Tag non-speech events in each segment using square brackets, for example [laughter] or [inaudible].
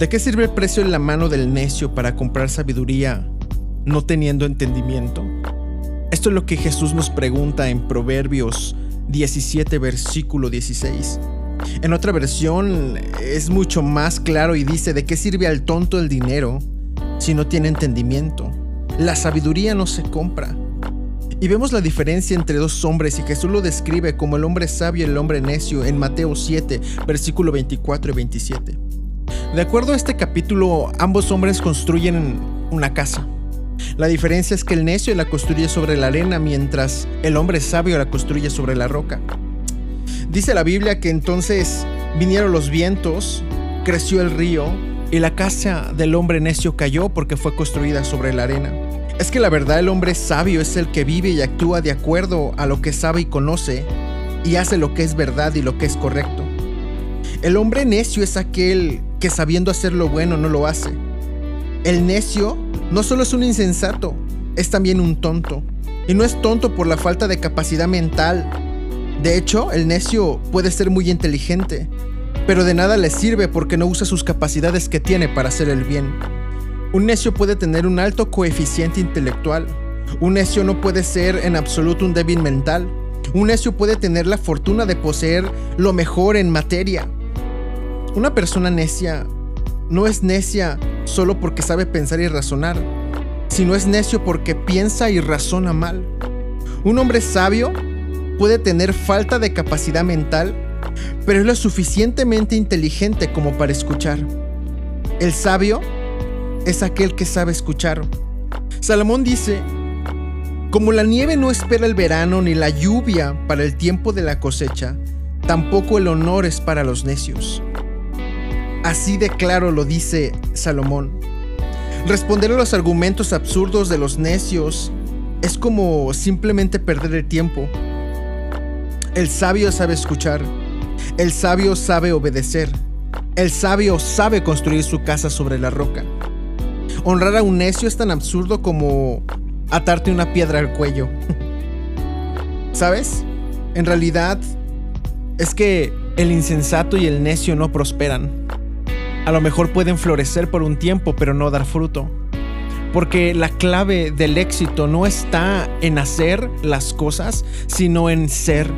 ¿De qué sirve el precio en la mano del necio para comprar sabiduría no teniendo entendimiento? Esto es lo que Jesús nos pregunta en Proverbios 17, versículo 16. En otra versión es mucho más claro y dice, ¿de qué sirve al tonto el dinero si no tiene entendimiento? La sabiduría no se compra. Y vemos la diferencia entre dos hombres y Jesús lo describe como el hombre sabio y el hombre necio en Mateo 7, versículo 24 y 27. De acuerdo a este capítulo, ambos hombres construyen una casa. La diferencia es que el necio la construye sobre la arena mientras el hombre sabio la construye sobre la roca. Dice la Biblia que entonces vinieron los vientos, creció el río y la casa del hombre necio cayó porque fue construida sobre la arena. Es que la verdad el hombre sabio es el que vive y actúa de acuerdo a lo que sabe y conoce y hace lo que es verdad y lo que es correcto. El hombre necio es aquel que sabiendo hacer lo bueno no lo hace. El necio no solo es un insensato, es también un tonto. Y no es tonto por la falta de capacidad mental. De hecho, el necio puede ser muy inteligente, pero de nada le sirve porque no usa sus capacidades que tiene para hacer el bien. Un necio puede tener un alto coeficiente intelectual. Un necio no puede ser en absoluto un débil mental. Un necio puede tener la fortuna de poseer lo mejor en materia, una persona necia no es necia solo porque sabe pensar y razonar, sino es necio porque piensa y razona mal. Un hombre sabio puede tener falta de capacidad mental, pero es lo suficientemente inteligente como para escuchar. El sabio es aquel que sabe escuchar. Salomón dice, como la nieve no espera el verano ni la lluvia para el tiempo de la cosecha, tampoco el honor es para los necios. Así de claro lo dice Salomón. Responder a los argumentos absurdos de los necios es como simplemente perder el tiempo. El sabio sabe escuchar. El sabio sabe obedecer. El sabio sabe construir su casa sobre la roca. Honrar a un necio es tan absurdo como atarte una piedra al cuello. [laughs] ¿Sabes? En realidad es que el insensato y el necio no prosperan. A lo mejor pueden florecer por un tiempo, pero no dar fruto. Porque la clave del éxito no está en hacer las cosas, sino en ser.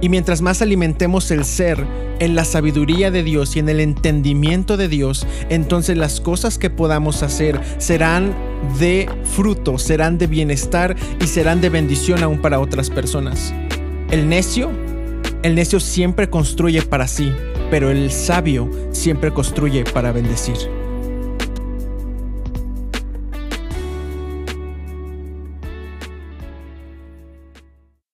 Y mientras más alimentemos el ser en la sabiduría de Dios y en el entendimiento de Dios, entonces las cosas que podamos hacer serán de fruto, serán de bienestar y serán de bendición aún para otras personas. El necio, el necio siempre construye para sí, pero el sabio siempre construye para bendecir.